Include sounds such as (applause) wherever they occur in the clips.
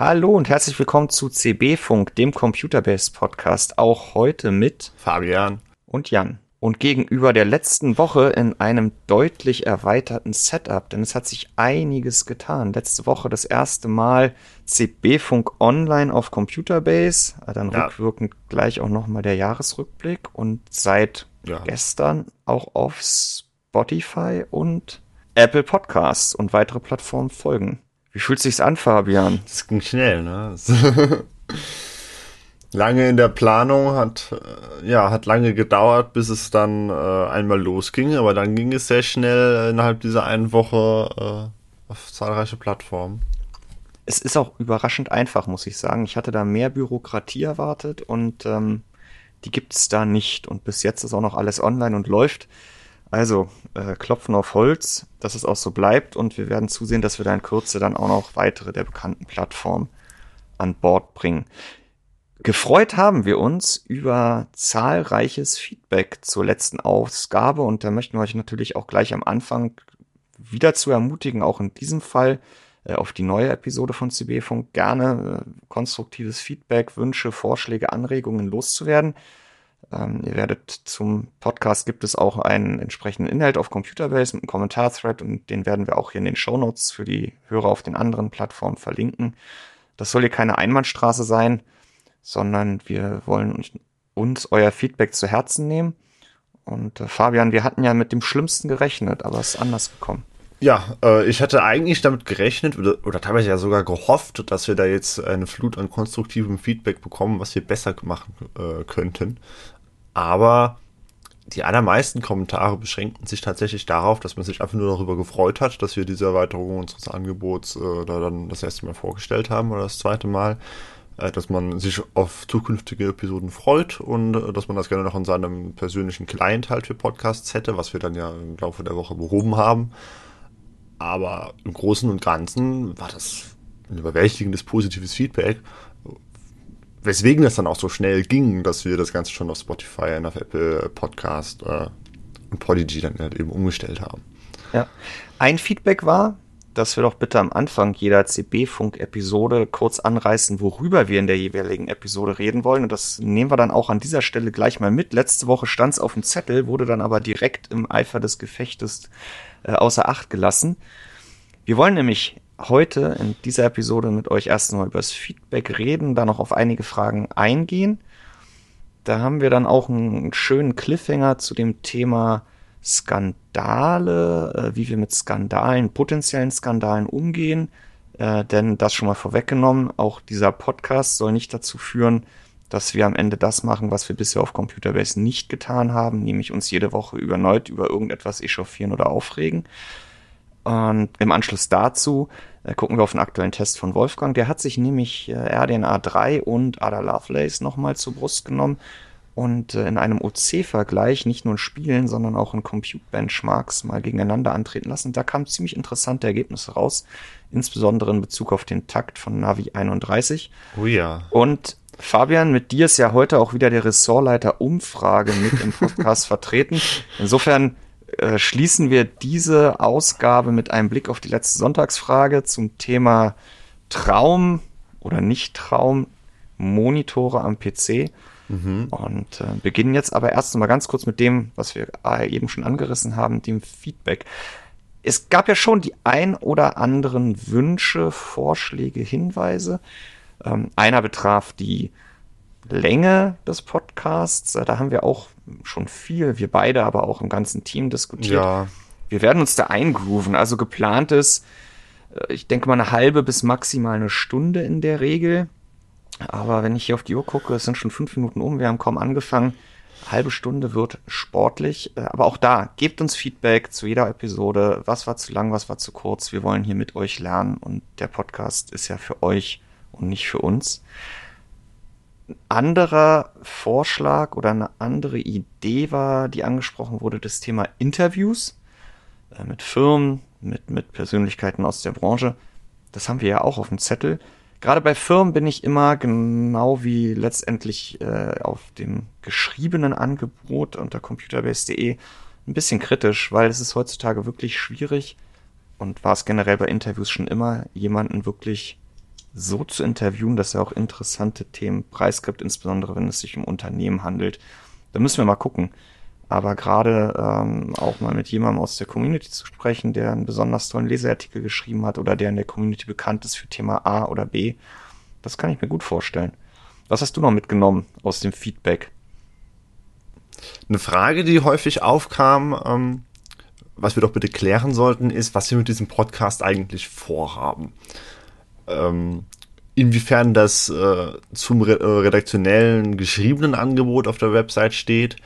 Hallo und herzlich willkommen zu CB Funk, dem Computerbase Podcast. Auch heute mit Fabian und Jan. Und gegenüber der letzten Woche in einem deutlich erweiterten Setup, denn es hat sich einiges getan. Letzte Woche das erste Mal CB Funk online auf Computerbase, dann ja. rückwirkend gleich auch nochmal der Jahresrückblick und seit ja. gestern auch auf Spotify und Apple Podcasts und weitere Plattformen folgen. Wie fühlt sich's an, Fabian? Das ging schnell, ne? (laughs) lange in der Planung, hat äh, ja hat lange gedauert, bis es dann äh, einmal losging, aber dann ging es sehr schnell innerhalb dieser einen Woche äh, auf zahlreiche Plattformen. Es ist auch überraschend einfach, muss ich sagen. Ich hatte da mehr Bürokratie erwartet und ähm, die gibt's da nicht. Und bis jetzt ist auch noch alles online und läuft. Also, äh, klopfen auf Holz, dass es auch so bleibt und wir werden zusehen, dass wir da in Kürze dann auch noch weitere der bekannten Plattformen an Bord bringen. Gefreut haben wir uns über zahlreiches Feedback zur letzten Ausgabe und da möchten wir euch natürlich auch gleich am Anfang wieder zu ermutigen, auch in diesem Fall äh, auf die neue Episode von CB Funk gerne äh, konstruktives Feedback, Wünsche, Vorschläge, Anregungen loszuwerden. Ähm, ihr werdet zum Podcast gibt es auch einen entsprechenden Inhalt auf Computerbase mit einem Kommentarthread und den werden wir auch hier in den Show Notes für die Hörer auf den anderen Plattformen verlinken. Das soll hier keine Einbahnstraße sein, sondern wir wollen uns, euer Feedback zu Herzen nehmen. Und äh, Fabian, wir hatten ja mit dem Schlimmsten gerechnet, aber es ist anders gekommen. Ja, äh, ich hatte eigentlich damit gerechnet oder, oder teilweise ja sogar gehofft, dass wir da jetzt eine Flut an konstruktivem Feedback bekommen, was wir besser machen äh, könnten. Aber die allermeisten Kommentare beschränkten sich tatsächlich darauf, dass man sich einfach nur darüber gefreut hat, dass wir diese Erweiterung unseres Angebots äh, da dann das erste Mal vorgestellt haben oder das zweite Mal, äh, dass man sich auf zukünftige Episoden freut und äh, dass man das gerne noch in seinem persönlichen Client halt für Podcasts hätte, was wir dann ja im Laufe der Woche behoben haben. Aber im Großen und Ganzen war das ein überwältigendes positives Feedback weswegen das dann auch so schnell ging, dass wir das Ganze schon auf Spotify auf Apple Podcast äh, und Podigy dann halt eben umgestellt haben. Ja. Ein Feedback war, dass wir doch bitte am Anfang jeder CB-Funk-Episode kurz anreißen, worüber wir in der jeweiligen Episode reden wollen. Und das nehmen wir dann auch an dieser Stelle gleich mal mit. Letzte Woche stand es auf dem Zettel, wurde dann aber direkt im Eifer des Gefechtes äh, außer Acht gelassen. Wir wollen nämlich heute in dieser Episode mit euch erstmal über das Feedback reden, dann noch auf einige Fragen eingehen. Da haben wir dann auch einen schönen Cliffhanger zu dem Thema Skandale, äh, wie wir mit Skandalen, potenziellen Skandalen umgehen. Äh, denn das schon mal vorweggenommen, auch dieser Podcast soll nicht dazu führen, dass wir am Ende das machen, was wir bisher auf Computerbase nicht getan haben, nämlich uns jede Woche überneut über irgendetwas echauffieren oder aufregen, und im Anschluss dazu äh, gucken wir auf den aktuellen Test von Wolfgang. Der hat sich nämlich äh, RDNA 3 und Ada Lovelace nochmal zur Brust genommen und äh, in einem OC-Vergleich nicht nur in Spielen, sondern auch in Compute-Benchmarks mal gegeneinander antreten lassen. Da kamen ziemlich interessante Ergebnisse raus, insbesondere in Bezug auf den Takt von Navi 31. Oh ja. Und Fabian, mit dir ist ja heute auch wieder der Ressortleiter Umfrage mit im Podcast (laughs) vertreten. Insofern äh, schließen wir diese Ausgabe mit einem Blick auf die letzte Sonntagsfrage zum Thema Traum oder Nicht-Traum Monitore am PC. Mhm. Und äh, beginnen jetzt aber erst mal ganz kurz mit dem, was wir äh, eben schon angerissen haben, dem Feedback. Es gab ja schon die ein oder anderen Wünsche, Vorschläge, Hinweise. Ähm, einer betraf die Länge des Podcasts. Äh, da haben wir auch schon viel, wir beide, aber auch im ganzen Team diskutiert. Ja. Wir werden uns da eingrooven. Also geplant ist, äh, ich denke mal eine halbe bis maximal eine Stunde in der Regel. Aber wenn ich hier auf die Uhr gucke, es sind schon fünf Minuten um, wir haben kaum angefangen. halbe Stunde wird sportlich. Äh, aber auch da, gebt uns Feedback zu jeder Episode. Was war zu lang, was war zu kurz? Wir wollen hier mit euch lernen und der Podcast ist ja für euch und nicht für uns anderer Vorschlag oder eine andere Idee war, die angesprochen wurde, das Thema Interviews äh, mit Firmen, mit, mit Persönlichkeiten aus der Branche. Das haben wir ja auch auf dem Zettel. Gerade bei Firmen bin ich immer genau wie letztendlich äh, auf dem geschriebenen Angebot unter computerbase.de ein bisschen kritisch, weil es ist heutzutage wirklich schwierig und war es generell bei Interviews schon immer, jemanden wirklich so zu interviewen, dass er auch interessante Themen preisgibt, insbesondere wenn es sich um Unternehmen handelt. Da müssen wir mal gucken. Aber gerade ähm, auch mal mit jemandem aus der Community zu sprechen, der einen besonders tollen Leseartikel geschrieben hat oder der in der Community bekannt ist für Thema A oder B, das kann ich mir gut vorstellen. Was hast du noch mitgenommen aus dem Feedback? Eine Frage, die häufig aufkam, ähm, was wir doch bitte klären sollten, ist, was wir mit diesem Podcast eigentlich vorhaben. Ähm, inwiefern das äh, zum äh, redaktionellen geschriebenen Angebot auf der Website steht,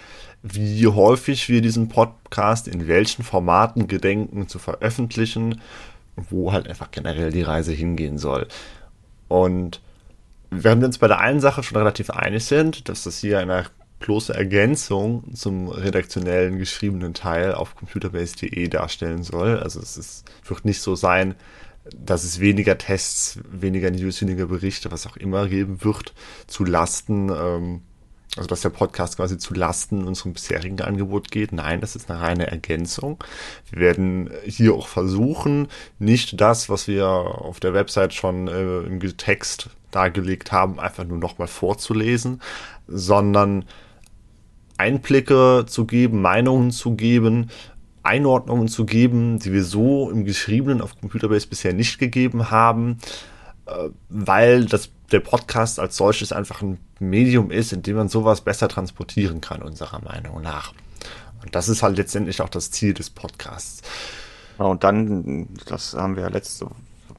wie häufig wir diesen Podcast in welchen Formaten gedenken zu veröffentlichen, wo halt einfach generell die Reise hingehen soll. Und während wir uns bei der einen Sache schon relativ einig sind, dass das hier eine bloße Ergänzung zum redaktionellen geschriebenen Teil auf computerbase.de darstellen soll. Also es ist, wird nicht so sein, dass es weniger Tests, weniger News, weniger Berichte, was auch immer geben wird, zu Lasten, ähm, also dass der Podcast quasi zu Lasten unserem bisherigen Angebot geht. Nein, das ist eine reine Ergänzung. Wir werden hier auch versuchen, nicht das, was wir auf der Website schon äh, im Text dargelegt haben, einfach nur nochmal vorzulesen, sondern Einblicke zu geben, Meinungen zu geben, Einordnungen zu geben, die wir so im Geschriebenen auf Computerbase bisher nicht gegeben haben, äh, weil das, der Podcast als solches einfach ein Medium ist, in dem man sowas besser transportieren kann, unserer Meinung nach. Und das ist halt letztendlich auch das Ziel des Podcasts. und dann, das haben wir ja letzte,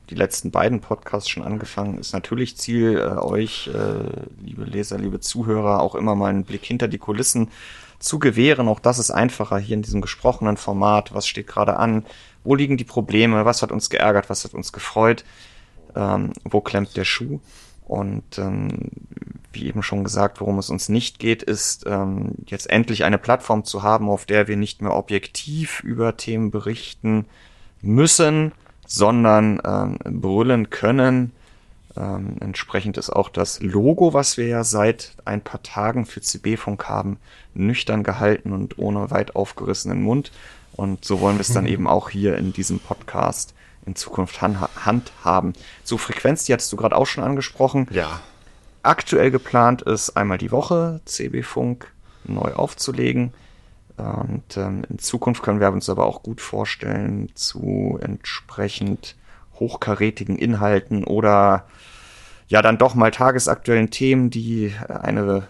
die letzten beiden Podcasts schon angefangen, ist natürlich Ziel, äh, euch, äh, liebe Leser, liebe Zuhörer, auch immer mal einen Blick hinter die Kulissen zu gewähren. Auch das ist einfacher hier in diesem gesprochenen Format. Was steht gerade an? Wo liegen die Probleme? Was hat uns geärgert? Was hat uns gefreut? Ähm, wo klemmt der Schuh? Und ähm, wie eben schon gesagt, worum es uns nicht geht, ist ähm, jetzt endlich eine Plattform zu haben, auf der wir nicht mehr objektiv über Themen berichten müssen, sondern ähm, brüllen können, ähm, entsprechend ist auch das Logo, was wir ja seit ein paar Tagen für CB-Funk haben, nüchtern gehalten und ohne weit aufgerissenen Mund. Und so wollen wir es dann (laughs) eben auch hier in diesem Podcast in Zukunft handhaben. So Frequenz, die hattest du gerade auch schon angesprochen. Ja. Aktuell geplant ist einmal die Woche CB-Funk neu aufzulegen. Und ähm, in Zukunft können wir uns aber auch gut vorstellen, zu entsprechend hochkarätigen Inhalten oder ja dann doch mal tagesaktuellen Themen, die eine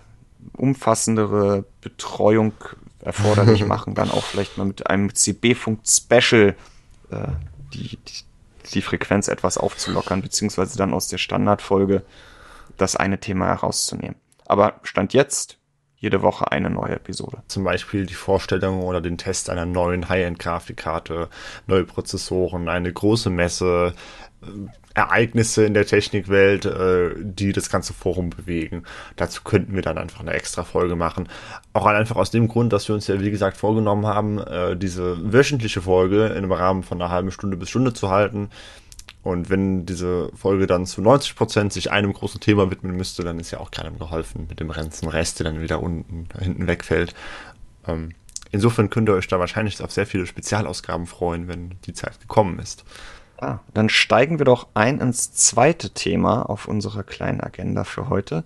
umfassendere Betreuung erforderlich (laughs) machen, dann auch vielleicht mal mit einem CB-Funk-Special äh, die, die, die Frequenz etwas aufzulockern, beziehungsweise dann aus der Standardfolge das eine Thema herauszunehmen. Aber Stand jetzt jede Woche eine neue Episode. Zum Beispiel die Vorstellung oder den Test einer neuen High-End-Grafikkarte, neue Prozessoren, eine große Messe, äh, Ereignisse in der Technikwelt, äh, die das ganze Forum bewegen. Dazu könnten wir dann einfach eine extra Folge machen. Auch einfach aus dem Grund, dass wir uns ja, wie gesagt, vorgenommen haben, äh, diese wöchentliche Folge einem Rahmen von einer halben Stunde bis Stunde zu halten. Und wenn diese Folge dann zu 90 Prozent sich einem großen Thema widmen müsste, dann ist ja auch keinem geholfen mit dem ganzen Rest, der dann wieder unten hinten wegfällt. Ähm, insofern könnt ihr euch da wahrscheinlich auf sehr viele Spezialausgaben freuen, wenn die Zeit gekommen ist. Ah, dann steigen wir doch ein ins zweite Thema auf unserer kleinen Agenda für heute.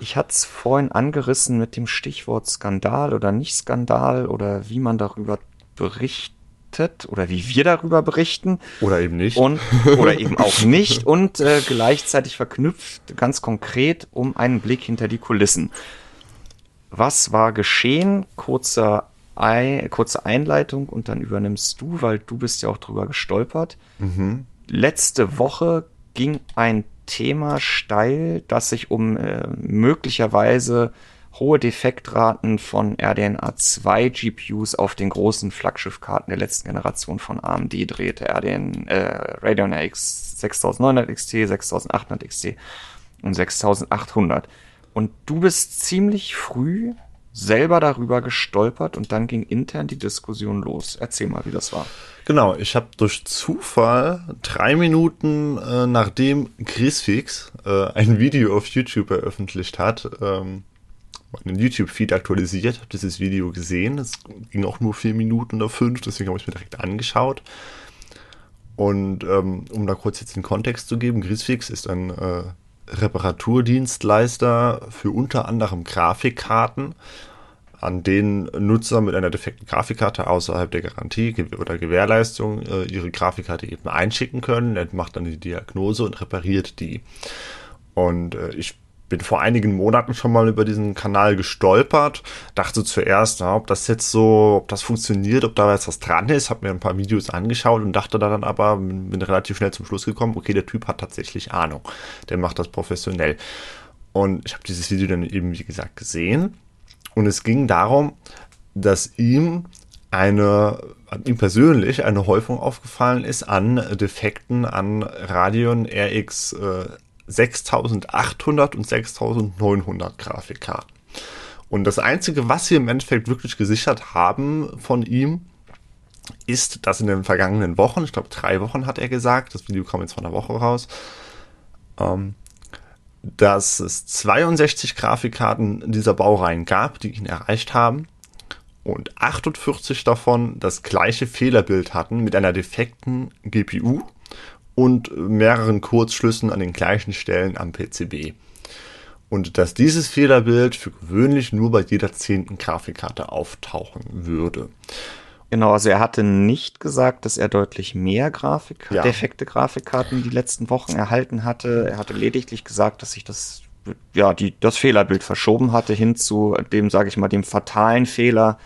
Ich hatte es vorhin angerissen mit dem Stichwort Skandal oder nicht Skandal oder wie man darüber berichtet berichtet oder wie wir darüber berichten. Oder eben nicht. Und, oder eben auch (laughs) nicht und äh, gleichzeitig verknüpft ganz konkret um einen Blick hinter die Kulissen. Was war geschehen? Kurzer Ei, kurze Einleitung und dann übernimmst du, weil du bist ja auch drüber gestolpert. Mhm. Letzte Woche ging ein Thema steil, das sich um äh, möglicherweise hohe Defektraten von RDNA2 GPUs auf den großen Flaggschiffkarten der letzten Generation von AMD drehte. RDN, äh, Radeon RX 6900 XT, 6800 XT und 6800. Und du bist ziemlich früh selber darüber gestolpert und dann ging intern die Diskussion los. Erzähl mal, wie das war. Genau, ich habe durch Zufall drei Minuten äh, nachdem Chrisfix äh, ein Video auf YouTube veröffentlicht hat, ähm, meinen YouTube-Feed aktualisiert, habe dieses Video gesehen. Es ging auch nur vier Minuten oder fünf, deswegen habe ich es mir direkt angeschaut. Und ähm, um da kurz jetzt den Kontext zu geben, Grisfix ist ein äh, Reparaturdienstleister für unter anderem Grafikkarten, an denen Nutzer mit einer defekten Grafikkarte außerhalb der Garantie oder Gewährleistung äh, ihre Grafikkarte eben einschicken können. Er macht dann die Diagnose und repariert die. Und äh, ich bin vor einigen Monaten schon mal über diesen Kanal gestolpert, dachte zuerst, na, ob das jetzt so, ob das funktioniert, ob da jetzt was dran ist, habe mir ein paar Videos angeschaut und dachte da dann aber, bin relativ schnell zum Schluss gekommen, okay, der Typ hat tatsächlich Ahnung, der macht das professionell. Und ich habe dieses Video dann eben, wie gesagt, gesehen und es ging darum, dass ihm eine, ihm persönlich eine Häufung aufgefallen ist an Defekten an Radeon RX äh, 6800 und 6900 Grafikkarten. Und das Einzige, was wir im Endeffekt wirklich gesichert haben von ihm, ist, dass in den vergangenen Wochen, ich glaube drei Wochen hat er gesagt, das Video kam jetzt von einer Woche raus, ähm, dass es 62 Grafikkarten dieser Baureihen gab, die ihn erreicht haben und 48 davon das gleiche Fehlerbild hatten mit einer defekten GPU und mehreren Kurzschlüssen an den gleichen Stellen am PCB. Und dass dieses Fehlerbild für gewöhnlich nur bei jeder zehnten Grafikkarte auftauchen würde. Genau, also er hatte nicht gesagt, dass er deutlich mehr Grafik, ja. defekte Grafikkarten die letzten Wochen erhalten hatte. Er hatte lediglich gesagt, dass sich das, ja, die, das Fehlerbild verschoben hatte hin zu dem, sage ich mal, dem fatalen Fehler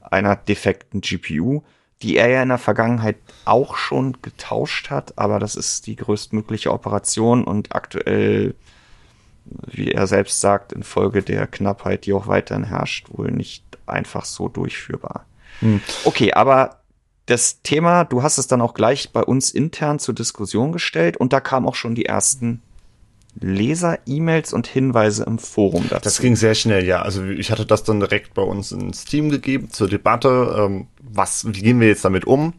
einer defekten GPU die er ja in der Vergangenheit auch schon getauscht hat, aber das ist die größtmögliche Operation und aktuell, wie er selbst sagt, infolge der Knappheit, die auch weiterhin herrscht, wohl nicht einfach so durchführbar. Hm. Okay, aber das Thema, du hast es dann auch gleich bei uns intern zur Diskussion gestellt und da kamen auch schon die ersten Leser-E-Mails und Hinweise im Forum dazu. Das ging sehr schnell, ja. Also ich hatte das dann direkt bei uns ins Team gegeben zur Debatte. Ähm, was, wie gehen wir jetzt damit um?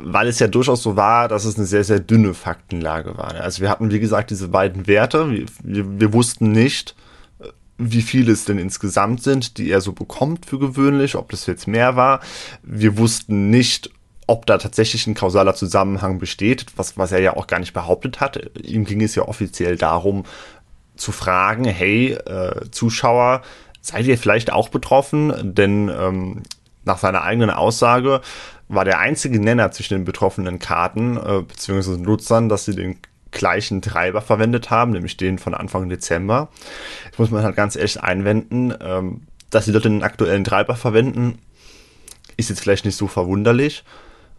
Weil es ja durchaus so war, dass es eine sehr, sehr dünne Faktenlage war. Also wir hatten, wie gesagt, diese beiden Werte. Wir, wir, wir wussten nicht, wie viele es denn insgesamt sind, die er so bekommt für gewöhnlich, ob das jetzt mehr war. Wir wussten nicht, ob da tatsächlich ein kausaler Zusammenhang besteht, was, was er ja auch gar nicht behauptet hat. Ihm ging es ja offiziell darum, zu fragen, hey, äh, Zuschauer, seid ihr vielleicht auch betroffen? Denn ähm, nach seiner eigenen Aussage war der einzige Nenner zwischen den betroffenen Karten äh, bzw. Nutzern, dass sie den gleichen Treiber verwendet haben, nämlich den von Anfang Dezember. Jetzt muss man halt ganz ehrlich einwenden, ähm, dass die Leute den aktuellen Treiber verwenden, ist jetzt vielleicht nicht so verwunderlich.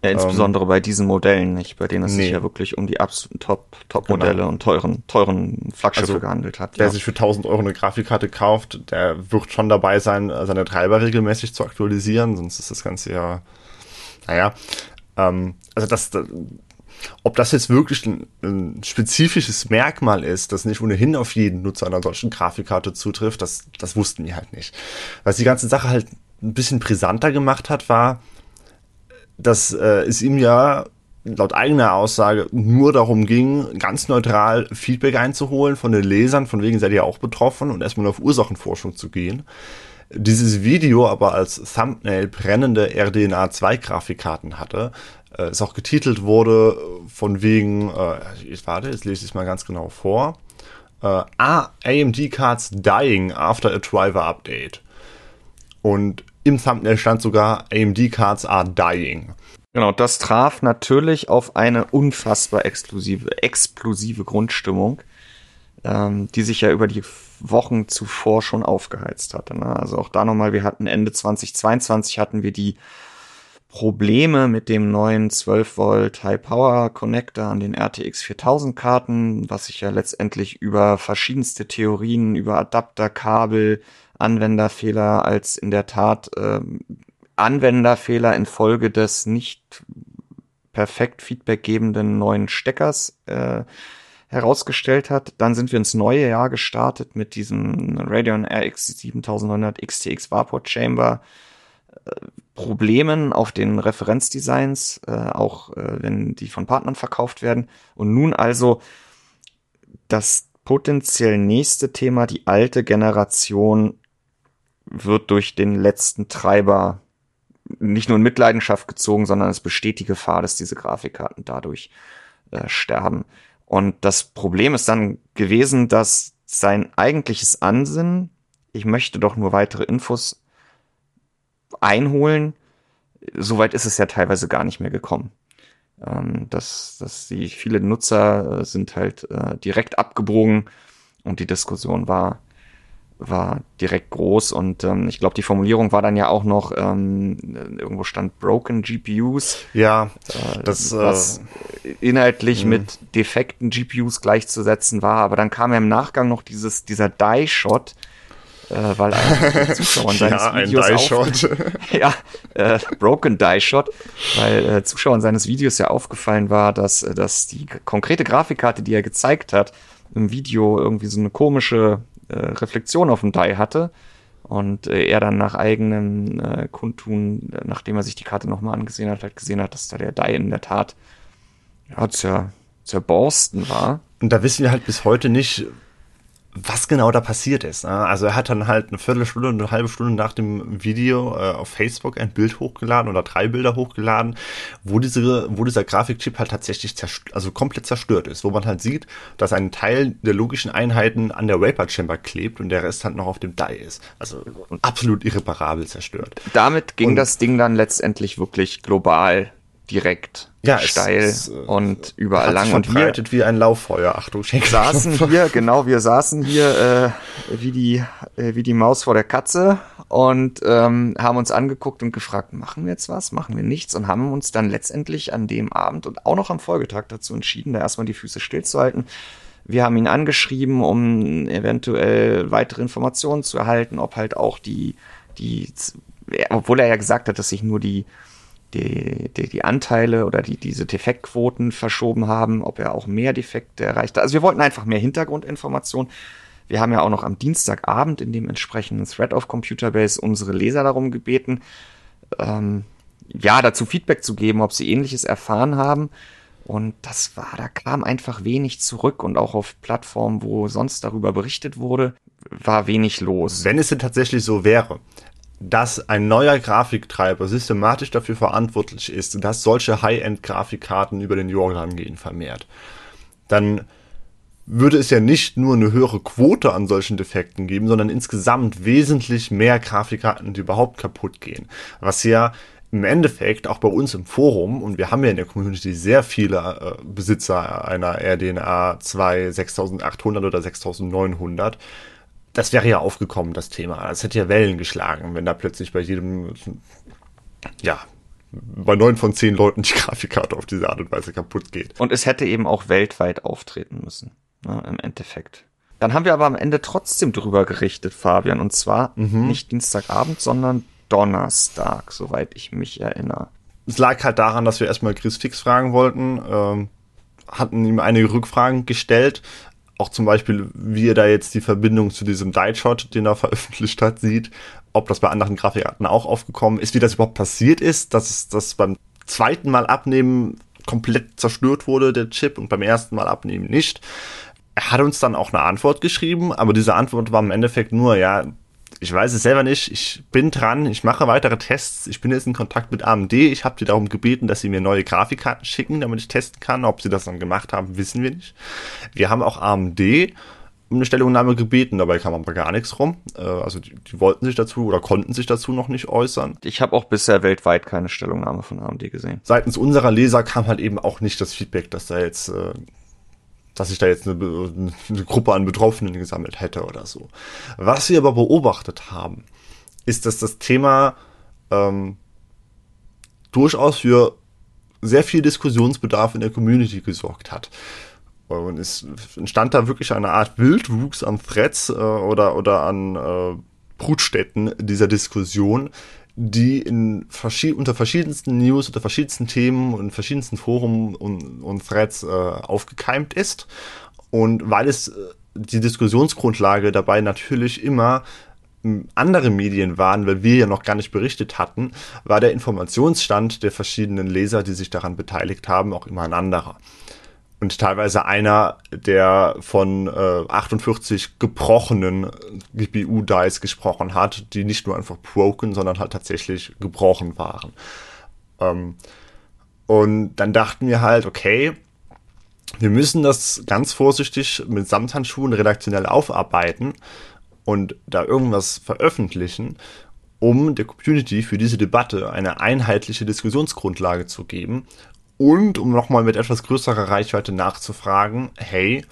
Ja, insbesondere ähm, bei diesen Modellen nicht, bei denen es nee. sich ja wirklich um die absoluten Top, Top-Modelle genau. und teuren, teuren Flaggschiffe also, gehandelt hat. Wer ja. sich für 1000 Euro eine Grafikkarte kauft, der wird schon dabei sein, seine Treiber regelmäßig zu aktualisieren, sonst ist das Ganze ja, naja, ähm, also das, das ob das jetzt wirklich ein, ein, spezifisches Merkmal ist, das nicht ohnehin auf jeden Nutzer einer solchen Grafikkarte zutrifft, das, das wussten wir halt nicht. Was die ganze Sache halt ein bisschen brisanter gemacht hat, war, dass äh, es ihm ja laut eigener Aussage nur darum ging, ganz neutral Feedback einzuholen von den Lesern, von wegen seid ihr auch betroffen und erstmal auf Ursachenforschung zu gehen. Dieses Video aber als Thumbnail brennende RDNA 2 Grafikkarten hatte, äh, es auch getitelt wurde von wegen, äh, ich warte, jetzt lese ich es mal ganz genau vor. Äh, ah, AMD Cards dying after a driver update. Und im Thumbnail stand sogar AMD Cards are dying. Genau, das traf natürlich auf eine unfassbar explosive, explosive Grundstimmung, ähm, die sich ja über die Wochen zuvor schon aufgeheizt hatte. Ne? Also auch da nochmal, wir hatten Ende 2022 hatten wir die Probleme mit dem neuen 12 Volt High Power Connector an den RTX 4000 Karten, was sich ja letztendlich über verschiedenste Theorien, über Adapterkabel, Anwenderfehler als in der Tat äh, Anwenderfehler infolge des nicht perfekt feedbackgebenden neuen Steckers äh, herausgestellt hat. Dann sind wir ins neue Jahr gestartet mit diesem Radeon RX 7900 XTX Varport Chamber. Äh, Problemen auf den Referenzdesigns, äh, auch äh, wenn die von Partnern verkauft werden. Und nun also das potenziell nächste Thema, die alte Generation wird durch den letzten Treiber nicht nur in Mitleidenschaft gezogen, sondern es besteht die Gefahr, dass diese Grafikkarten dadurch äh, sterben. Und das Problem ist dann gewesen, dass sein eigentliches Ansinnen, ich möchte doch nur weitere Infos einholen, soweit ist es ja teilweise gar nicht mehr gekommen. Ähm, dass, dass die viele Nutzer äh, sind halt äh, direkt abgebogen und die Diskussion war war direkt groß und ähm, ich glaube, die Formulierung war dann ja auch noch, ähm, irgendwo stand Broken GPUs. Ja, äh, das was äh, inhaltlich mh. mit defekten GPUs gleichzusetzen war, aber dann kam ja im Nachgang noch dieses, dieser Die-Shot, äh, weil (laughs) ein Zuschauer in seines ja, Videos ein Shot. (laughs) ja, äh, Broken Die Shot, weil äh, Zuschauern seines Videos ja aufgefallen war, dass, äh, dass die konkrete Grafikkarte, die er gezeigt hat, im Video irgendwie so eine komische äh, Reflexion auf dem Die hatte. Und äh, er dann nach eigenem äh, Kundtun, nachdem er sich die Karte nochmal angesehen hat, halt gesehen hat, dass da der Die in der Tat ja, zer, zerborsten war. Und da wissen wir halt bis heute nicht, was genau da passiert ist. Ne? Also er hat dann halt eine Viertelstunde, eine halbe Stunde nach dem Video äh, auf Facebook ein Bild hochgeladen oder drei Bilder hochgeladen, wo diese, wo dieser Grafikchip halt tatsächlich also komplett zerstört ist, wo man halt sieht, dass ein Teil der logischen Einheiten an der Vapor Chamber klebt und der Rest halt noch auf dem Die ist. Also absolut irreparabel zerstört. Damit ging und das Ding dann letztendlich wirklich global direkt ja, steil es, es, äh, und überall lang und wir wie ein Lauffeuer. Achtung, Schenk saßen hier, genau, wir saßen hier äh, wie die äh, wie die Maus vor der Katze und ähm, haben uns angeguckt und gefragt, machen wir jetzt was, machen wir nichts und haben uns dann letztendlich an dem Abend und auch noch am Folgetag dazu entschieden, da erstmal die Füße stillzuhalten. Wir haben ihn angeschrieben, um eventuell weitere Informationen zu erhalten, ob halt auch die die obwohl er ja gesagt hat, dass sich nur die die, die, die Anteile oder die, diese Defektquoten verschoben haben, ob er auch mehr Defekte erreicht hat. Also wir wollten einfach mehr Hintergrundinformationen. Wir haben ja auch noch am Dienstagabend in dem entsprechenden Thread auf Computerbase unsere Leser darum gebeten, ähm, ja, dazu Feedback zu geben, ob sie ähnliches erfahren haben. Und das war, da kam einfach wenig zurück und auch auf Plattformen, wo sonst darüber berichtet wurde, war wenig los. Wenn es denn tatsächlich so wäre, dass ein neuer Grafiktreiber systematisch dafür verantwortlich ist, dass solche High-End-Grafikkarten über den Jordan gehen vermehrt, dann würde es ja nicht nur eine höhere Quote an solchen Defekten geben, sondern insgesamt wesentlich mehr Grafikkarten, die überhaupt kaputt gehen. Was ja im Endeffekt auch bei uns im Forum, und wir haben ja in der Community sehr viele äh, Besitzer einer RDNA 2 6800 oder 6900, das wäre ja aufgekommen, das Thema. Das hätte ja Wellen geschlagen, wenn da plötzlich bei jedem, ja, bei neun von zehn Leuten die (laughs) Grafikkarte auf diese Art und Weise kaputt geht. Und es hätte eben auch weltweit auftreten müssen, ne, im Endeffekt. Dann haben wir aber am Ende trotzdem drüber gerichtet, Fabian, und zwar mhm. nicht Dienstagabend, sondern Donnerstag, soweit ich mich erinnere. Es lag halt daran, dass wir erstmal Chris Fix fragen wollten, ähm, hatten ihm einige Rückfragen gestellt, auch zum Beispiel, wie er da jetzt die Verbindung zu diesem Die-Shot, den er (laughs) veröffentlicht hat, sieht, ob das bei anderen Grafikarten auch aufgekommen ist, wie das überhaupt passiert ist, dass das beim zweiten Mal abnehmen komplett zerstört wurde, der Chip, und beim ersten Mal abnehmen nicht. Er hat uns dann auch eine Antwort geschrieben, aber diese Antwort war im Endeffekt nur, ja, ich weiß es selber nicht. Ich bin dran. Ich mache weitere Tests. Ich bin jetzt in Kontakt mit AMD. Ich habe die darum gebeten, dass sie mir neue Grafikkarten schicken, damit ich testen kann. Ob sie das dann gemacht haben, wissen wir nicht. Wir haben auch AMD um eine Stellungnahme gebeten, dabei kam aber gar nichts rum. Äh, also die, die, wollten sich dazu oder konnten sich dazu noch nicht äußern. Ich habe auch bisher weltweit keine Stellungnahme von AMD gesehen. Seitens unserer Leser kam halt eben auch nicht das Feedback, dass da jetzt äh, dass ich da jetzt eine, eine, Gruppe an Betroffenen gesammelt hätte oder so. Was wir aber beobachtet haben, ist, dass das Thema ähm, durchaus für sehr viel Diskussionsbedarf in der Community gesorgt hat. Und es entstand da wirklich eine Art Wildwuchs an Threads äh, oder, oder an äh, Brutstätten dieser Diskussion, die in verschi unter verschiedensten News, unter verschiedensten Themen und verschiedensten Foren und, und Threads äh, aufgekeimt ist. Und weil es äh, die Diskussionsgrundlage dabei natürlich immer andere Medien waren, weil wir ja noch gar nicht berichtet hatten, war der Informationsstand der verschiedenen Leser, die sich daran beteiligt haben, auch immer ein anderer. Und teilweise einer, der von äh, 48 gebrochenen GPU-Dice gesprochen hat, die nicht nur einfach broken, sondern halt tatsächlich gebrochen waren. Ähm, und dann dachten wir halt, okay, wir müssen das ganz vorsichtig mit Samthandschuhen redaktionell aufarbeiten und da irgendwas veröffentlichen, um der Community für diese Debatte eine einheitliche Diskussionsgrundlage zu geben und um nochmal mit etwas größerer Reichweite nachzufragen, hey,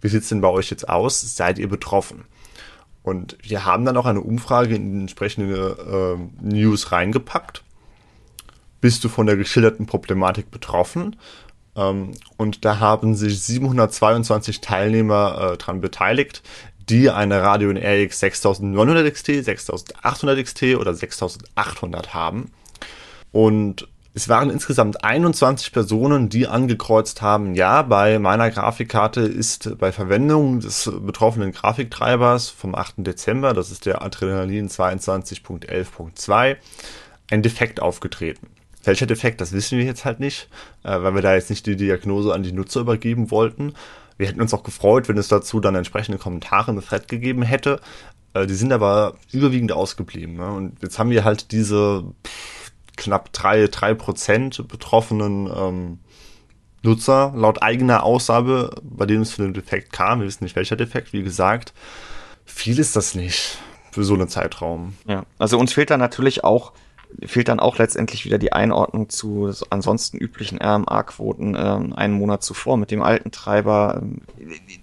wie sieht's denn bei euch jetzt aus? Seid ihr betroffen? Und wir haben dann auch eine Umfrage in die entsprechende äh, News reingepackt. Bist du von der geschilderten Problematik betroffen? Ähm, und da haben sich 722 Teilnehmer äh, dran beteiligt, die eine Radeon RX 6900 XT, 6800 XT oder 6800 haben. Und es waren insgesamt 21 Personen, die angekreuzt haben, ja, bei meiner Grafikkarte ist bei Verwendung des betroffenen Grafiktreibers vom 8. Dezember, das ist der Adrenalin 22.11.2, ein Defekt aufgetreten. Welcher Defekt, das wissen wir jetzt halt nicht, äh, weil wir da jetzt nicht die Diagnose an die Nutzer übergeben wollten. Wir hätten uns auch gefreut, wenn es dazu dann entsprechende Kommentare im Thread gegeben hätte. Äh, die sind aber überwiegend ausgeblieben. Ne? Und jetzt haben wir halt diese knapp drei, drei Prozent betroffenen ähm, Nutzer laut eigener Aussage, bei denen es zu einem Defekt kam. Wir wissen nicht, welcher Defekt, wie gesagt. Viel ist das nicht für so einen Zeitraum. Ja, also uns fehlt da natürlich auch fehlt dann auch letztendlich wieder die Einordnung zu ansonsten üblichen RMA-Quoten ähm, einen Monat zuvor mit dem alten Treiber. Ähm,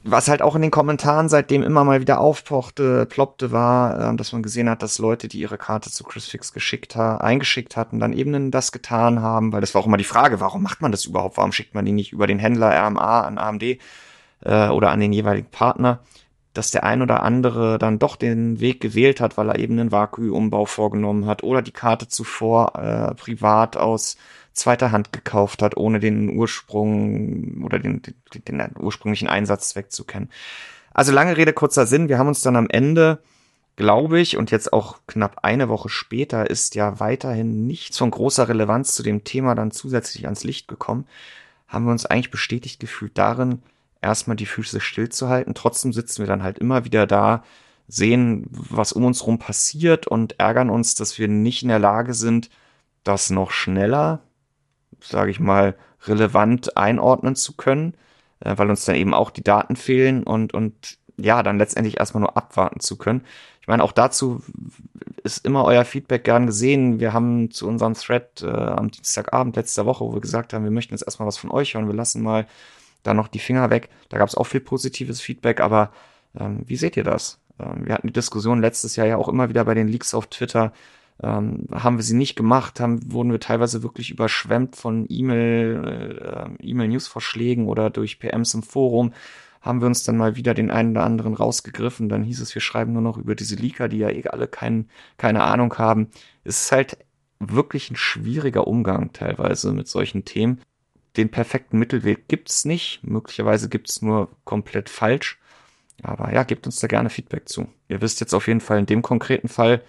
was halt auch in den Kommentaren seitdem immer mal wieder aufpochte, ploppte, war, äh, dass man gesehen hat, dass Leute, die ihre Karte zu ChrisFix geschickt ha eingeschickt hatten, dann eben das getan haben, weil das war auch immer die Frage, warum macht man das überhaupt? Warum schickt man die nicht über den Händler RMA an AMD äh, oder an den jeweiligen Partner? Dass der ein oder andere dann doch den Weg gewählt hat, weil er eben einen Vakuumbau vorgenommen hat oder die Karte zuvor äh, privat aus zweiter Hand gekauft hat, ohne den Ursprung oder den, den, den ursprünglichen Einsatzzweck zu kennen. Also lange Rede, kurzer Sinn. Wir haben uns dann am Ende, glaube ich, und jetzt auch knapp eine Woche später ist ja weiterhin nichts von großer Relevanz zu dem Thema dann zusätzlich ans Licht gekommen, haben wir uns eigentlich bestätigt gefühlt darin, erstmal die Füße stillzuhalten. Trotzdem sitzen wir dann halt immer wieder da, sehen, was um uns rum passiert und ärgern uns, dass wir nicht in der Lage sind, das noch schneller, sage ich mal, relevant einordnen zu können, äh, weil uns dann eben auch die Daten fehlen und, und ja, dann letztendlich erstmal nur abwarten zu können. Ich meine, auch dazu ist immer euer Feedback gern gesehen. Wir haben zu unserem Thread äh, am Dienstagabend letzter Woche, wo wir gesagt haben, wir möchten jetzt erstmal was von euch hören, wir lassen mal da noch die Finger weg. Da gab es auch viel positives Feedback, aber ähm, wie seht ihr das? Ähm, wir hatten die Diskussion letztes Jahr ja auch immer wieder bei den Leaks auf Twitter. Ähm, haben wir sie nicht gemacht, haben, wurden wir teilweise wirklich überschwemmt von E-Mail, äh, E-Mail-News-Vorschlägen oder durch PMs im Forum. Haben wir uns dann mal wieder den einen oder anderen rausgegriffen. Dann hieß es, wir schreiben nur noch über diese Leaker, die ja eh alle kein, keine Ahnung haben. Es ist halt wirklich ein schwieriger Umgang teilweise mit solchen Themen den perfekten Mittelweg gibt's nicht. Möglicherweise gibt's nur komplett falsch. Aber ja, gebt uns da gerne Feedback zu. Ihr wisst jetzt auf jeden Fall in dem konkreten Fall,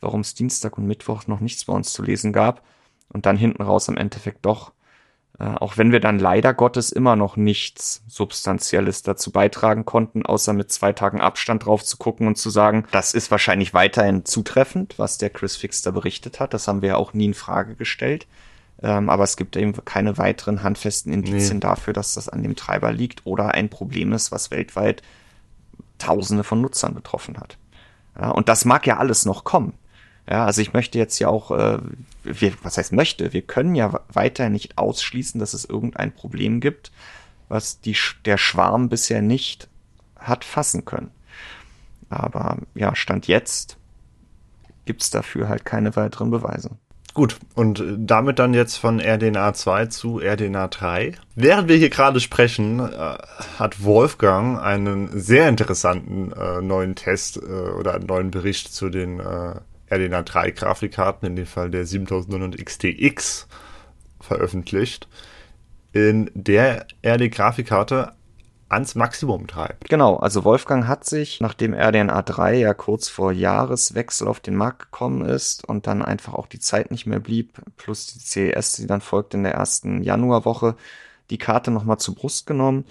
warum es Dienstag und Mittwoch noch nichts bei uns zu lesen gab. Und dann hinten raus am Endeffekt doch. Äh, auch wenn wir dann leider Gottes immer noch nichts Substanzielles dazu beitragen konnten, außer mit zwei Tagen Abstand drauf zu gucken und zu sagen, das ist wahrscheinlich weiterhin zutreffend, was der Chris Fixter berichtet hat. Das haben wir ja auch nie in Frage gestellt. Ähm, aber es gibt eben keine weiteren handfesten Indizien nee. dafür, dass das an dem Treiber liegt oder ein Problem ist, was weltweit Tausende von Nutzern betroffen hat. Ja, und das mag ja alles noch kommen. Ja, also ich möchte jetzt ja auch, äh, wir, was heißt möchte, wir können ja weiter nicht ausschließen, dass es irgendein Problem gibt, was die, der Schwarm bisher nicht hat fassen können. Aber ja, Stand jetzt gibt's dafür halt keine weiteren Beweise. Gut, und damit dann jetzt von RDNA 2 zu RDNA 3. Während wir hier gerade sprechen, äh, hat Wolfgang einen sehr interessanten äh, neuen Test äh, oder einen neuen Bericht zu den äh, RDNA 3 Grafikkarten, in dem Fall der 7900 XTX, veröffentlicht, in der er die Grafikkarte ans Maximum treibt. Genau, also Wolfgang hat sich, nachdem RDNA 3 ja kurz vor Jahreswechsel auf den Markt gekommen ist und dann einfach auch die Zeit nicht mehr blieb, plus die CES, die dann folgt in der ersten Januarwoche, die Karte nochmal zur Brust genommen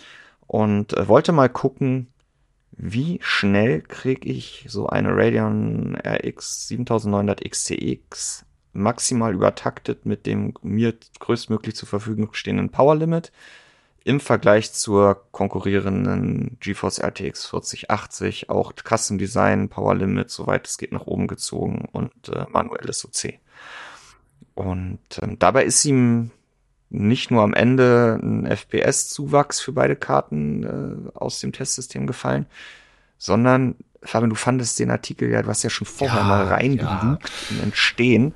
und äh, wollte mal gucken, wie schnell kriege ich so eine Radeon RX 7900 XTX maximal übertaktet mit dem mir größtmöglich zur Verfügung stehenden Power Limit im Vergleich zur konkurrierenden GeForce RTX 4080, auch Custom Design, Power Limit, soweit es geht nach oben gezogen und äh, manuelles OC. Und ähm, dabei ist ihm nicht nur am Ende ein FPS-Zuwachs für beide Karten äh, aus dem Testsystem gefallen, sondern Fabian, du fandest den Artikel ja, du hast ja schon vorher ja, mal reingelugt ja. im Entstehen.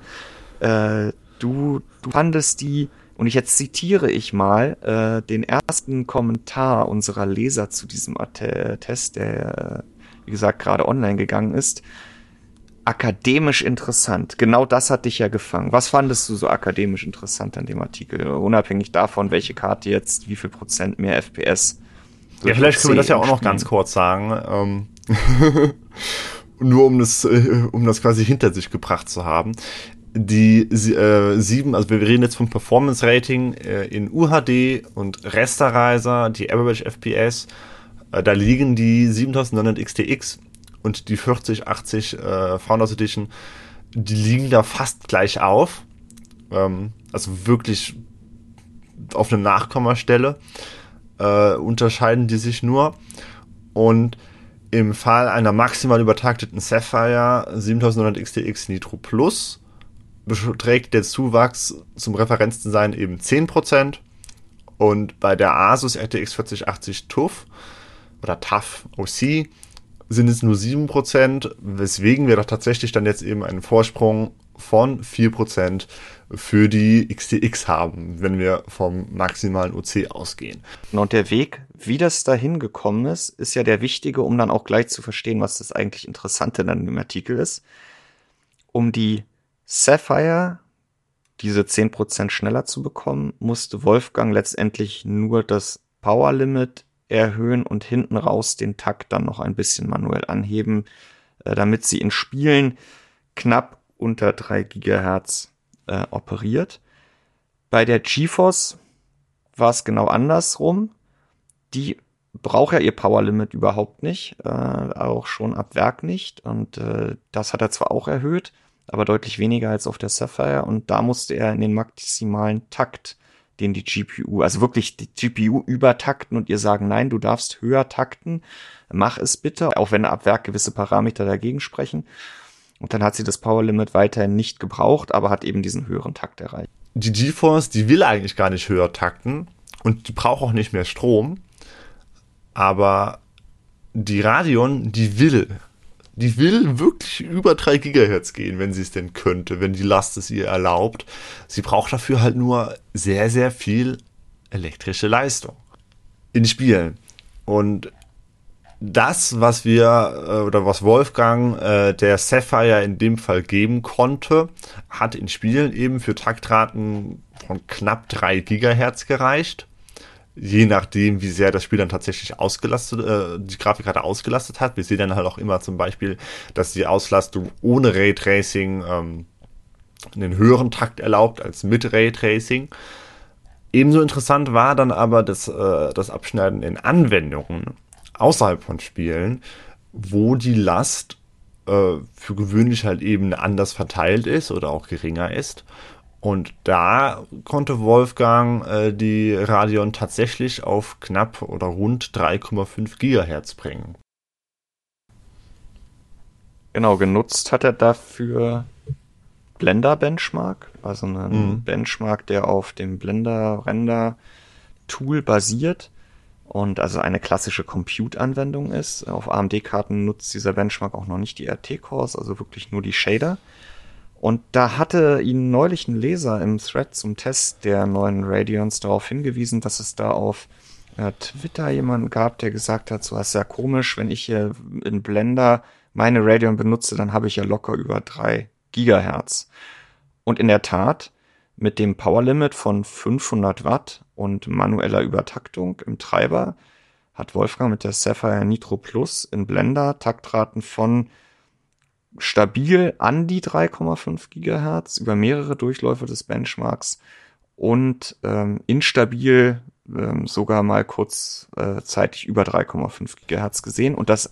Äh, du, du fandest die, und ich jetzt zitiere ich mal äh, den ersten Kommentar unserer Leser zu diesem Test, der, wie gesagt, gerade online gegangen ist akademisch interessant. Genau das hat dich ja gefangen. Was fandest du so akademisch interessant an dem Artikel? Unabhängig davon, welche Karte jetzt, wie viel Prozent mehr FPS. Ja, vielleicht können wir das ja auch noch ganz kurz sagen. Ähm, (laughs) nur um das, äh, um das quasi hinter sich gebracht zu haben. Die äh, sieben, also wir reden jetzt vom Performance Rating äh, in UHD und Rasterizer, die Average FPS. Äh, da liegen die 7900 XTX und die 4080 äh, Founders Edition, die liegen da fast gleich auf. Ähm, also wirklich auf eine Nachkommastelle äh, unterscheiden die sich nur. Und im Fall einer maximal übertakteten Sapphire 7900 XTX Nitro Plus beträgt der Zuwachs zum Referenzdesign eben 10%. Und bei der Asus RTX 4080 TUF oder TUF OC sind es nur 7%, weswegen wir doch tatsächlich dann jetzt eben einen Vorsprung von 4% für die XTX haben, wenn wir vom maximalen OC ausgehen. Und der Weg, wie das dahin gekommen ist, ist ja der wichtige, um dann auch gleich zu verstehen, was das eigentlich Interessante dann im Artikel ist. Um die Sapphire, diese 10% schneller zu bekommen, musste Wolfgang letztendlich nur das Power Limit erhöhen und hinten raus den Takt dann noch ein bisschen manuell anheben, äh, damit sie in Spielen knapp unter 3 Gigahertz äh, operiert. Bei der GeForce war es genau andersrum. Die braucht ja ihr Power Limit überhaupt nicht, äh, auch schon ab Werk nicht. Und äh, das hat er zwar auch erhöht, aber deutlich weniger als auf der Sapphire. Und da musste er in den maximalen Takt den die GPU, also wirklich die GPU übertakten und ihr sagen, nein, du darfst höher takten, mach es bitte, auch wenn ab Werk gewisse Parameter dagegen sprechen. Und dann hat sie das Power Limit weiterhin nicht gebraucht, aber hat eben diesen höheren Takt erreicht. Die GeForce, die will eigentlich gar nicht höher takten und die braucht auch nicht mehr Strom. Aber die Radeon, die will die will wirklich über 3 Gigahertz gehen, wenn sie es denn könnte, wenn die Last es ihr erlaubt. Sie braucht dafür halt nur sehr, sehr viel elektrische Leistung in Spielen. Und das, was wir äh, oder was Wolfgang äh, der Sapphire in dem Fall geben konnte, hat in Spielen eben für Taktraten von knapp 3 Gigahertz gereicht je nachdem, wie sehr das Spiel dann tatsächlich ausgelastet, äh, die Grafikkarte ausgelastet hat. Wir sehen dann halt auch immer zum Beispiel, dass die Auslastung ohne Raytracing ähm, einen höheren Takt erlaubt als mit Raytracing. Ebenso interessant war dann aber das, äh, das Abschneiden in Anwendungen außerhalb von Spielen, wo die Last äh, für gewöhnlich halt eben anders verteilt ist oder auch geringer ist und da konnte Wolfgang äh, die Radeon tatsächlich auf knapp oder rund 3,5 Gigahertz bringen. Genau, genutzt hat er dafür Blender Benchmark, also einen mhm. Benchmark, der auf dem Blender Render Tool basiert und also eine klassische Compute-Anwendung ist. Auf AMD-Karten nutzt dieser Benchmark auch noch nicht die RT-Cores, also wirklich nur die Shader. Und da hatte ihn neulich ein Leser im Thread zum Test der neuen Radeons darauf hingewiesen, dass es da auf äh, Twitter jemanden gab, der gesagt hat, so ist ja komisch, wenn ich hier in Blender meine Radeon benutze, dann habe ich ja locker über drei Gigahertz. Und in der Tat, mit dem Power Limit von 500 Watt und manueller Übertaktung im Treiber hat Wolfgang mit der Sapphire Nitro Plus in Blender Taktraten von stabil an die 3,5 Gigahertz über mehrere Durchläufe des Benchmarks und ähm, instabil ähm, sogar mal kurzzeitig äh, über 3,5 Gigahertz gesehen. Und das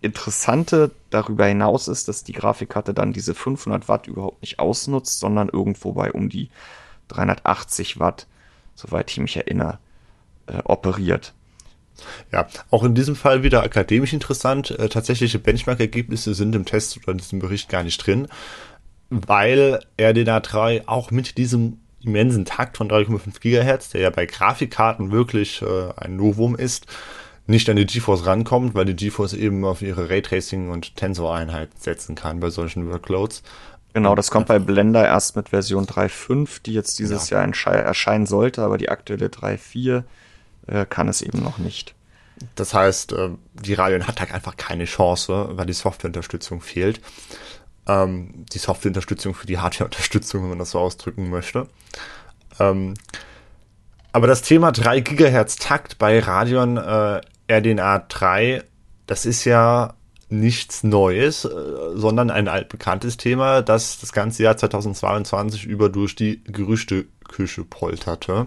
Interessante darüber hinaus ist, dass die Grafikkarte dann diese 500 Watt überhaupt nicht ausnutzt, sondern irgendwo bei um die 380 Watt, soweit ich mich erinnere, äh, operiert. Ja, auch in diesem Fall wieder akademisch interessant. Äh, tatsächliche Benchmark-Ergebnisse sind im Test oder in diesem Bericht gar nicht drin, weil RDNA 3 auch mit diesem immensen Takt von 3,5 GHz, der ja bei Grafikkarten wirklich äh, ein Novum ist, nicht an die GeForce rankommt, weil die GeForce eben auf ihre Raytracing und Tensor-Einheit setzen kann bei solchen Workloads. Genau, das kommt bei Blender erst mit Version 3.5, die jetzt dieses ja. Jahr erscheinen sollte, aber die aktuelle 3.4 äh, kann es eben noch nicht. Das heißt, äh, die Radeon hat halt einfach keine Chance, weil die Softwareunterstützung fehlt. Ähm, die Softwareunterstützung für die Hardwareunterstützung, wenn man das so ausdrücken möchte. Ähm, aber das Thema 3 GHz Takt bei Radeon äh, RDNA 3, das ist ja nichts Neues, sondern ein altbekanntes Thema, das das ganze Jahr 2022 über durch die Gerüchteküche polterte.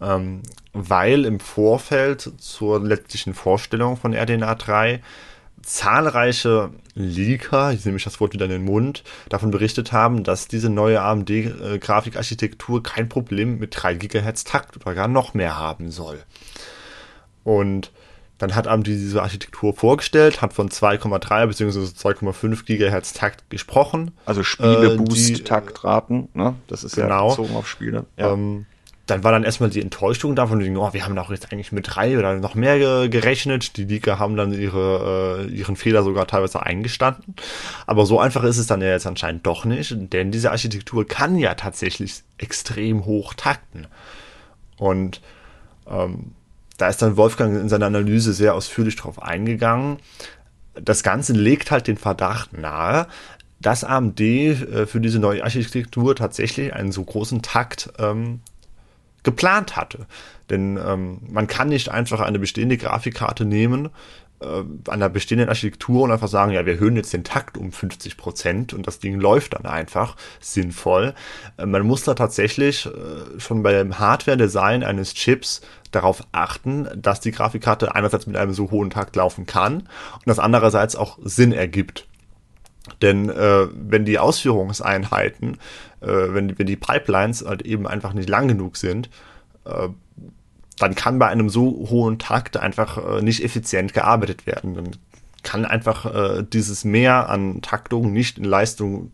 Ähm, weil im Vorfeld zur letztlichen Vorstellung von RDNA 3 zahlreiche Leaker, ich nehme das Wort wieder in den Mund, davon berichtet haben, dass diese neue AMD-Grafikarchitektur kein Problem mit 3 GHz Takt oder gar noch mehr haben soll. Und dann hat AMD diese Architektur vorgestellt, hat von 2,3 bzw. 2,5 GHz Takt gesprochen. Also Spiele-Boost-Taktraten, äh, ne? Das ist genau. ja bezogen auf Spiele. Ja. Ähm, dann war dann erstmal die Enttäuschung davon, oh, wir haben doch jetzt eigentlich mit drei oder noch mehr gerechnet. Die Leaker haben dann ihre, äh, ihren Fehler sogar teilweise eingestanden. Aber so einfach ist es dann ja jetzt anscheinend doch nicht, denn diese Architektur kann ja tatsächlich extrem hoch takten. Und ähm, da ist dann Wolfgang in seiner Analyse sehr ausführlich drauf eingegangen. Das Ganze legt halt den Verdacht nahe, dass AMD äh, für diese neue Architektur tatsächlich einen so großen Takt ähm, geplant hatte. Denn ähm, man kann nicht einfach eine bestehende Grafikkarte nehmen, äh, einer bestehenden Architektur und einfach sagen, ja, wir erhöhen jetzt den Takt um 50 Prozent und das Ding läuft dann einfach sinnvoll. Äh, man muss da tatsächlich äh, schon beim Hardware-Design eines Chips darauf achten, dass die Grafikkarte einerseits mit einem so hohen Takt laufen kann und das andererseits auch Sinn ergibt. Denn äh, wenn die Ausführungseinheiten, äh, wenn, wenn die Pipelines halt eben einfach nicht lang genug sind, äh, dann kann bei einem so hohen Takt einfach äh, nicht effizient gearbeitet werden. Dann kann einfach äh, dieses Mehr an Taktung nicht in Leistung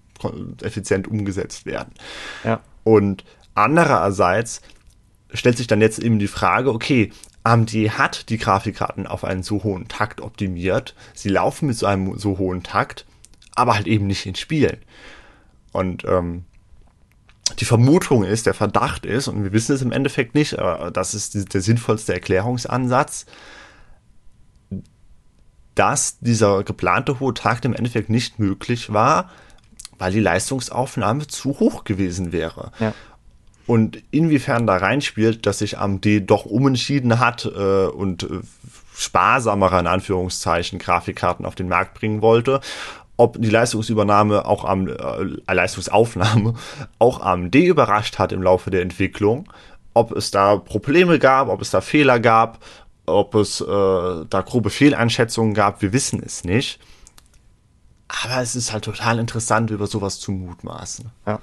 effizient umgesetzt werden. Ja. Und andererseits stellt sich dann jetzt eben die Frage, okay, AMD hat die Grafikkarten auf einen so hohen Takt optimiert, sie laufen mit so einem so hohen Takt, aber halt eben nicht in Spielen. Und ähm, die Vermutung ist, der Verdacht ist, und wir wissen es im Endeffekt nicht, aber das ist der sinnvollste Erklärungsansatz, dass dieser geplante hohe Takt im Endeffekt nicht möglich war, weil die Leistungsaufnahme zu hoch gewesen wäre. Ja. Und inwiefern da reinspielt, dass sich AMD doch umentschieden hat äh, und äh, sparsamere, in Anführungszeichen, Grafikkarten auf den Markt bringen wollte ob die Leistungsübernahme auch am äh, Leistungsaufnahme (laughs) auch AMD überrascht hat im Laufe der Entwicklung, ob es da Probleme gab, ob es da Fehler gab, ob es äh, da grobe Fehleinschätzungen gab, wir wissen es nicht. Aber es ist halt total interessant, über sowas zu mutmaßen. Ja.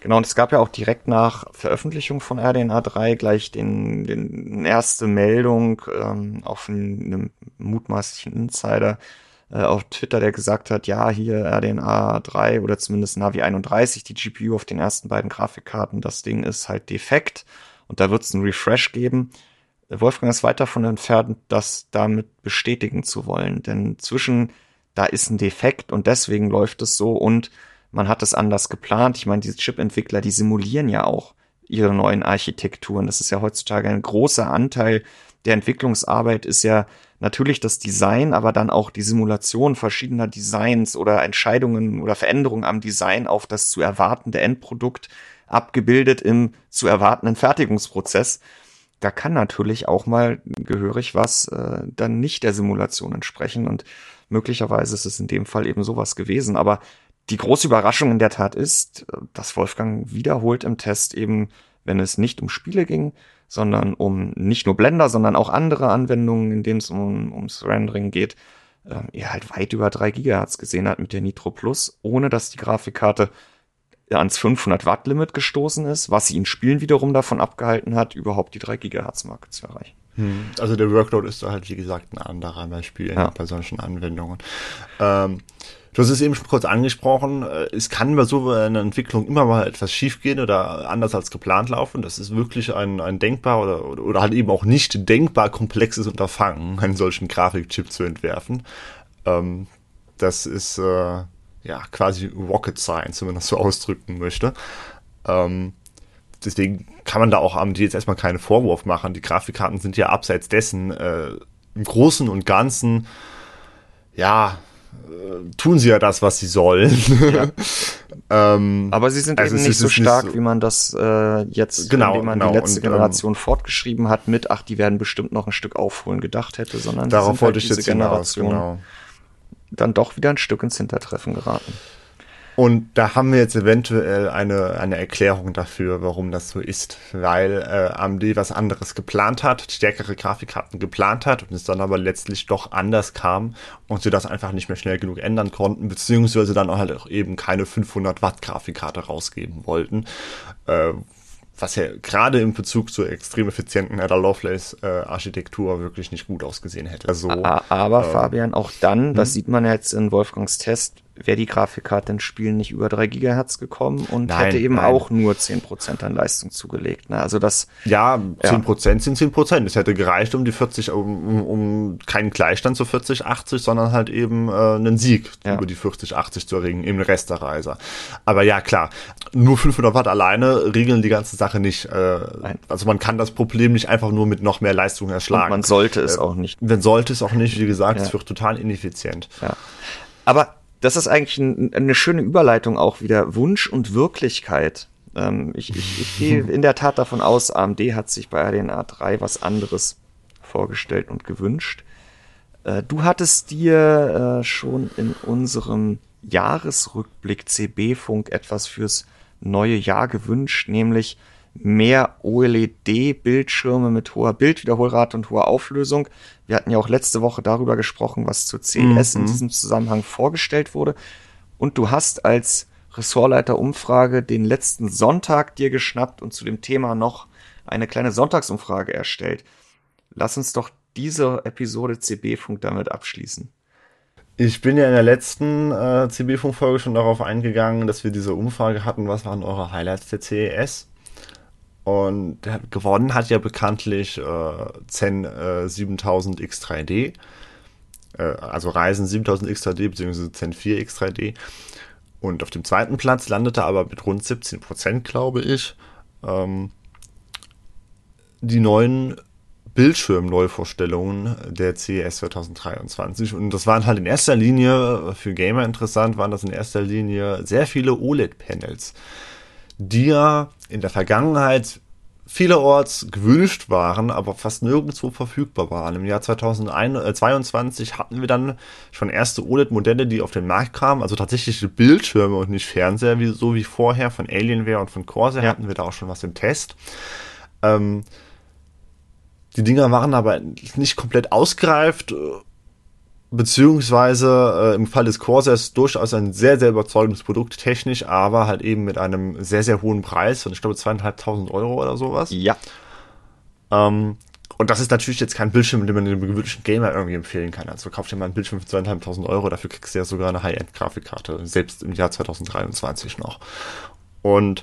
Genau, und es gab ja auch direkt nach Veröffentlichung von RDNA 3 gleich den, den erste Meldung ähm, auf einem mutmaßlichen Insider, äh, auf Twitter, der gesagt hat, ja, hier RDNA 3 oder zumindest Navi 31, die GPU auf den ersten beiden Grafikkarten, das Ding ist halt defekt und da wird es einen Refresh geben. Wolfgang ist weit davon entfernt, das damit bestätigen zu wollen, denn zwischen da ist ein Defekt und deswegen läuft es so und man hat es anders geplant. Ich meine, diese Chip-Entwickler, die simulieren ja auch ihre neuen Architekturen. Das ist ja heutzutage ein großer Anteil der Entwicklungsarbeit ist ja natürlich das Design, aber dann auch die Simulation verschiedener Designs oder Entscheidungen oder Veränderungen am Design auf das zu erwartende Endprodukt abgebildet im zu erwartenden Fertigungsprozess. Da kann natürlich auch mal gehörig was äh, dann nicht der Simulation entsprechen und möglicherweise ist es in dem Fall eben sowas gewesen. Aber die große Überraschung in der Tat ist, dass Wolfgang wiederholt im Test eben, wenn es nicht um Spiele ging, sondern um nicht nur Blender, sondern auch andere Anwendungen, in denen es um, ums Rendering geht, ähm, er halt weit über 3 Gigahertz gesehen hat mit der Nitro Plus, ohne dass die Grafikkarte ans 500 Watt Limit gestoßen ist, was ihn Spielen wiederum davon abgehalten hat, überhaupt die 3 Gigahertz Marke zu erreichen. Hm, also der Workload ist da halt, wie gesagt, ein anderer bei Spielen, ja. bei solchen Anwendungen. Ähm, du hast es eben schon kurz angesprochen, äh, es kann bei so einer Entwicklung immer mal etwas schiefgehen oder anders als geplant laufen. Das ist wirklich ein, ein denkbar oder, oder halt eben auch nicht denkbar komplexes Unterfangen, (laughs) einen solchen Grafikchip zu entwerfen. Ähm, das ist äh, ja quasi Rocket Science, wenn man das so (laughs) ausdrücken möchte. Ähm, deswegen kann man da auch AMD jetzt erstmal keinen Vorwurf machen. Die Grafikkarten sind ja abseits dessen äh, im Großen und Ganzen, ja, tun sie ja das, was sie sollen. Ja. (laughs) ähm, Aber sie sind also eben nicht so stark, nicht so wie man das äh, jetzt, genau, wie man genau. die letzte und, Generation ähm, fortgeschrieben hat, mit, ach, die werden bestimmt noch ein Stück aufholen gedacht hätte, sondern darauf wollte halt ich jetzt Generation hinaus, genau. dann doch wieder ein Stück ins Hintertreffen geraten. Und da haben wir jetzt eventuell eine, eine Erklärung dafür, warum das so ist. Weil äh, AMD was anderes geplant hat, stärkere Grafikkarten geplant hat und es dann aber letztlich doch anders kam und sie das einfach nicht mehr schnell genug ändern konnten, beziehungsweise dann halt auch eben keine 500 Watt Grafikkarte rausgeben wollten. Äh, was ja gerade im Bezug zur extrem effizienten Ada Lovelace äh, Architektur wirklich nicht gut ausgesehen hätte. Also, aber äh, Fabian, auch dann, das hm? sieht man jetzt in Wolfgangs Test, wäre die Grafikkarte in Spielen nicht über 3 Gigahertz gekommen und nein, hätte eben nein. auch nur 10% an Leistung zugelegt. Ne? Also das. Ja, 10% ja. sind 10%. Es hätte gereicht, um die 40, um, um keinen Gleichstand zu 40, 80, sondern halt eben äh, einen Sieg ja. über die 40, 80 zu erringen im Rest der Reise. Aber ja, klar, nur 500 Watt alleine regeln die ganze Sache nicht. Äh, also man kann das Problem nicht einfach nur mit noch mehr Leistung erschlagen. Und man sollte es äh, auch nicht. Man sollte es auch nicht, wie gesagt, ja. es wird total ineffizient. Ja. Aber das ist eigentlich ein, eine schöne Überleitung auch wieder. Wunsch und Wirklichkeit. Ähm, ich, ich, ich gehe (laughs) in der Tat davon aus, AMD hat sich bei RDNA 3 was anderes vorgestellt und gewünscht. Äh, du hattest dir äh, schon in unserem Jahresrückblick CB-Funk etwas fürs neue Jahr gewünscht, nämlich mehr OLED-Bildschirme mit hoher Bildwiederholrate und hoher Auflösung. Wir hatten ja auch letzte Woche darüber gesprochen, was zu CES mhm. in diesem Zusammenhang vorgestellt wurde. Und du hast als Ressortleiter Umfrage den letzten Sonntag dir geschnappt und zu dem Thema noch eine kleine Sonntagsumfrage erstellt. Lass uns doch diese Episode CB-Funk damit abschließen. Ich bin ja in der letzten äh, CB-Funk-Folge schon darauf eingegangen, dass wir diese Umfrage hatten, was waren eure Highlights der CES? Und gewonnen hat ja bekanntlich äh, Zen äh, 7000 X3D, äh, also Reisen 7000 X3D bzw. Zen 4 X3D. Und auf dem zweiten Platz landete aber mit rund 17 Prozent, glaube ich, ähm, die neuen Bildschirmneuvorstellungen der CES 2023. Und das waren halt in erster Linie, für Gamer interessant, waren das in erster Linie sehr viele OLED-Panels die ja in der Vergangenheit vielerorts gewünscht waren, aber fast nirgendwo verfügbar waren. Im Jahr 2022 äh, hatten wir dann schon erste OLED-Modelle, die auf den Markt kamen, also tatsächliche Bildschirme und nicht Fernseher, wie, so wie vorher von Alienware und von Corsair hatten wir da auch schon was im Test. Ähm, die Dinger waren aber nicht komplett ausgereift beziehungsweise äh, im Fall des Corsairs durchaus ein sehr, sehr überzeugendes Produkt, technisch, aber halt eben mit einem sehr, sehr hohen Preis von, ich glaube, zweieinhalbtausend Euro oder sowas. Ja. Ähm, und das ist natürlich jetzt kein Bildschirm, den man dem gewöhnlichen Gamer irgendwie empfehlen kann. Also kauf dir mal einen Bildschirm für zweieinhalbtausend Euro, dafür kriegst du ja sogar eine High-End-Grafikkarte, selbst im Jahr 2023 noch. Und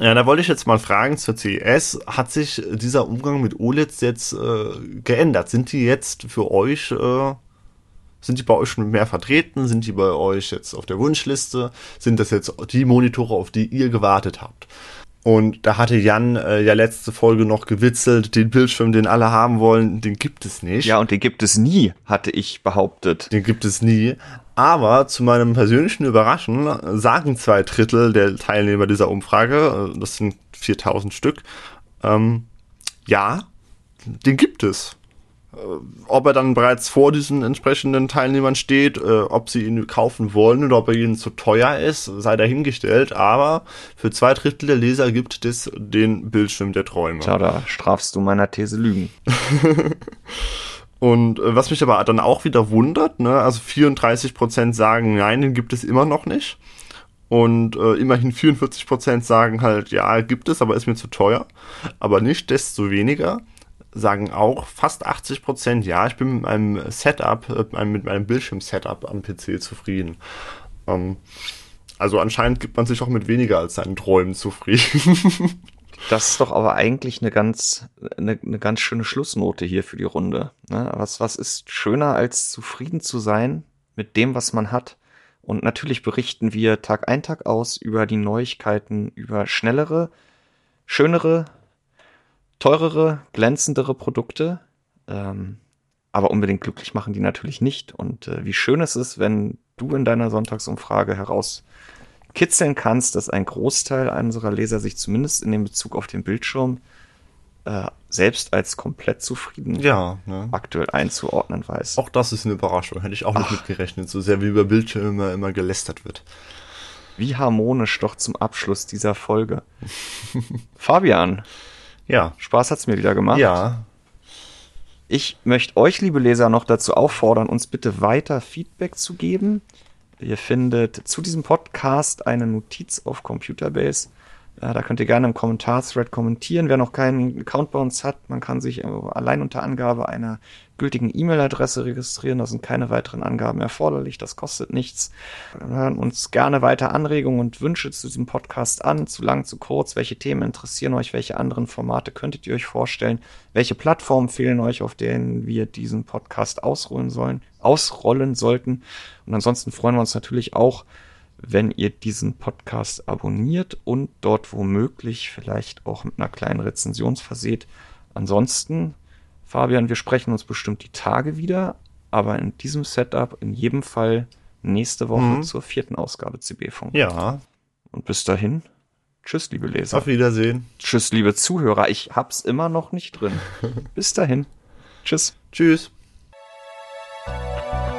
ja, da wollte ich jetzt mal fragen zur CES, hat sich dieser Umgang mit OLEDs jetzt äh, geändert? Sind die jetzt für euch, äh, sind die bei euch schon mehr vertreten? Sind die bei euch jetzt auf der Wunschliste? Sind das jetzt die Monitore, auf die ihr gewartet habt? Und da hatte Jan äh, ja letzte Folge noch gewitzelt, den Bildschirm, den alle haben wollen, den gibt es nicht. Ja, und den gibt es nie, hatte ich behauptet. Den gibt es nie. Aber zu meinem persönlichen Überraschen sagen zwei Drittel der Teilnehmer dieser Umfrage, äh, das sind 4000 Stück, ähm, ja, den gibt es. ob er dann bereits vor diesen entsprechenden Teilnehmern steht, äh, ob sie ihn kaufen wollen oder ob er ihnen zu teuer ist, sei dahingestellt. Aber für zwei Drittel der Leser gibt es den Bildschirm der Träume. Tja, da strafst du meiner These Lügen. (laughs) Und äh, was mich aber dann auch wieder wundert, ne, also 34% sagen, nein, den gibt es immer noch nicht. Und äh, immerhin 44% sagen halt, ja, gibt es, aber ist mir zu teuer. Aber nicht desto weniger sagen auch fast 80 Prozent, ja, ich bin mit meinem Setup, äh, mit meinem Bildschirm-Setup am PC zufrieden. Ähm, also anscheinend gibt man sich auch mit weniger als seinen Träumen zufrieden. (laughs) Das ist doch aber eigentlich eine ganz, eine, eine ganz schöne Schlussnote hier für die Runde. Ne? Was, was ist schöner als zufrieden zu sein mit dem, was man hat? Und natürlich berichten wir Tag ein, Tag aus über die Neuigkeiten, über schnellere, schönere, teurere, glänzendere Produkte. Ähm, aber unbedingt glücklich machen die natürlich nicht. Und äh, wie schön es ist, wenn du in deiner Sonntagsumfrage herauskitzeln kannst, dass ein Großteil unserer Leser sich zumindest in dem Bezug auf den Bildschirm äh, selbst als komplett zufrieden ja, ne? aktuell einzuordnen weiß. Auch das ist eine Überraschung. Hätte ich auch nicht mitgerechnet, so sehr wie über Bildschirme immer gelästert wird. Wie harmonisch doch zum Abschluss dieser Folge. (laughs) Fabian, ja. Spaß hat's mir wieder gemacht. Ja. Ich möchte euch, liebe Leser, noch dazu auffordern, uns bitte weiter Feedback zu geben. Ihr findet zu diesem Podcast eine Notiz auf Computerbase. Äh, da könnt ihr gerne im Kommentar-Thread kommentieren. Wer noch keinen Account bei uns hat, man kann sich allein unter Angabe einer gültigen E-Mail-Adresse registrieren. Da sind keine weiteren Angaben erforderlich. Das kostet nichts. Wir hören uns gerne weiter Anregungen und Wünsche zu diesem Podcast an. Zu lang, zu kurz. Welche Themen interessieren euch? Welche anderen Formate könntet ihr euch vorstellen? Welche Plattformen fehlen euch, auf denen wir diesen Podcast ausrollen sollen, ausrollen sollten? Und ansonsten freuen wir uns natürlich auch, wenn ihr diesen Podcast abonniert und dort womöglich vielleicht auch mit einer kleinen Rezension verseht. Ansonsten Fabian, wir sprechen uns bestimmt die Tage wieder, aber in diesem Setup in jedem Fall nächste Woche mhm. zur vierten Ausgabe CB-Funk. Ja. Und bis dahin, tschüss, liebe Leser. Auf Wiedersehen. Tschüss, liebe Zuhörer. Ich hab's immer noch nicht drin. (laughs) bis dahin. Tschüss. Tschüss. Música